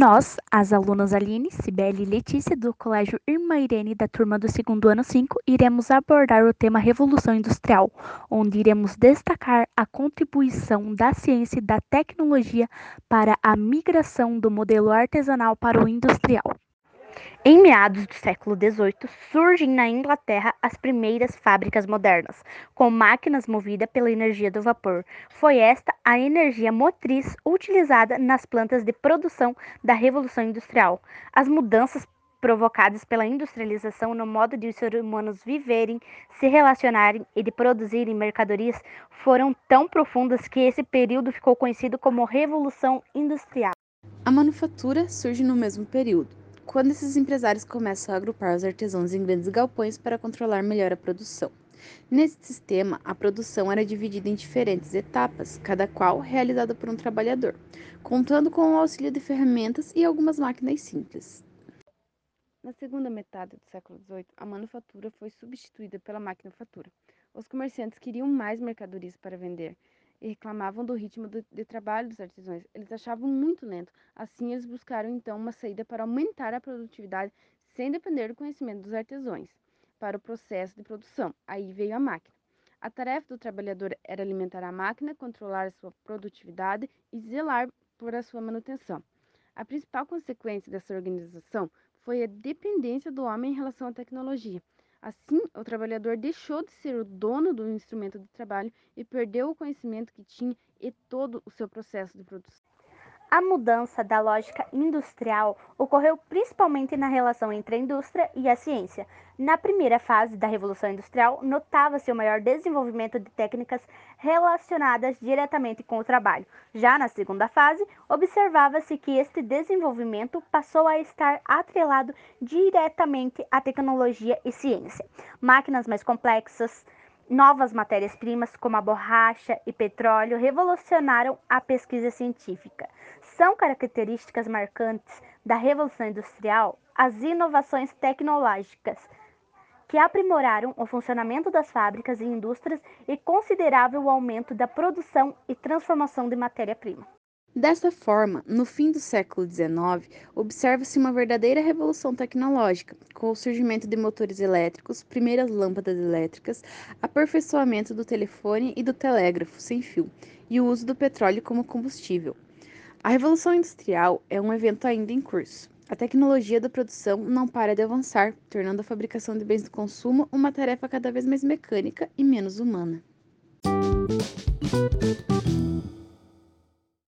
Nós, as alunas Aline, Cibele e Letícia do Colégio Irmã Irene da turma do segundo ano 5, iremos abordar o tema Revolução Industrial, onde iremos destacar a contribuição da ciência e da tecnologia para a migração do modelo artesanal para o industrial. Em meados do século XVIII, surgem na Inglaterra as primeiras fábricas modernas, com máquinas movidas pela energia do vapor. Foi esta a energia motriz utilizada nas plantas de produção da Revolução Industrial. As mudanças provocadas pela industrialização no modo de os seres humanos viverem, se relacionarem e de produzirem mercadorias foram tão profundas que esse período ficou conhecido como Revolução Industrial. A manufatura surge no mesmo período quando esses empresários começam a agrupar os artesãos em grandes galpões para controlar melhor a produção. Nesse sistema, a produção era dividida em diferentes etapas, cada qual realizada por um trabalhador, contando com o auxílio de ferramentas e algumas máquinas simples. Na segunda metade do século XVIII, a manufatura foi substituída pela maquinofatura. Os comerciantes queriam mais mercadorias para vender, e reclamavam do ritmo de, de trabalho dos artesãos. Eles achavam muito lento. Assim, eles buscaram então uma saída para aumentar a produtividade sem depender do conhecimento dos artesãos para o processo de produção. Aí veio a máquina. A tarefa do trabalhador era alimentar a máquina, controlar a sua produtividade e zelar por a sua manutenção. A principal consequência dessa organização foi a dependência do homem em relação à tecnologia. Assim, o trabalhador deixou de ser o dono do instrumento de trabalho e perdeu o conhecimento que tinha e todo o seu processo de produção. A mudança da lógica industrial ocorreu principalmente na relação entre a indústria e a ciência. Na primeira fase da Revolução Industrial, notava-se o maior desenvolvimento de técnicas relacionadas diretamente com o trabalho. Já na segunda fase, observava-se que este desenvolvimento passou a estar atrelado diretamente à tecnologia e ciência. Máquinas mais complexas, Novas matérias-primas, como a borracha e petróleo, revolucionaram a pesquisa científica. São características marcantes da Revolução Industrial as inovações tecnológicas, que aprimoraram o funcionamento das fábricas e indústrias e considerável aumento da produção e transformação de matéria-prima. Dessa forma, no fim do século XIX, observa-se uma verdadeira revolução tecnológica, com o surgimento de motores elétricos, primeiras lâmpadas elétricas, aperfeiçoamento do telefone e do telégrafo sem fio, e o uso do petróleo como combustível. A Revolução Industrial é um evento ainda em curso. A tecnologia da produção não para de avançar, tornando a fabricação de bens de consumo uma tarefa cada vez mais mecânica e menos humana.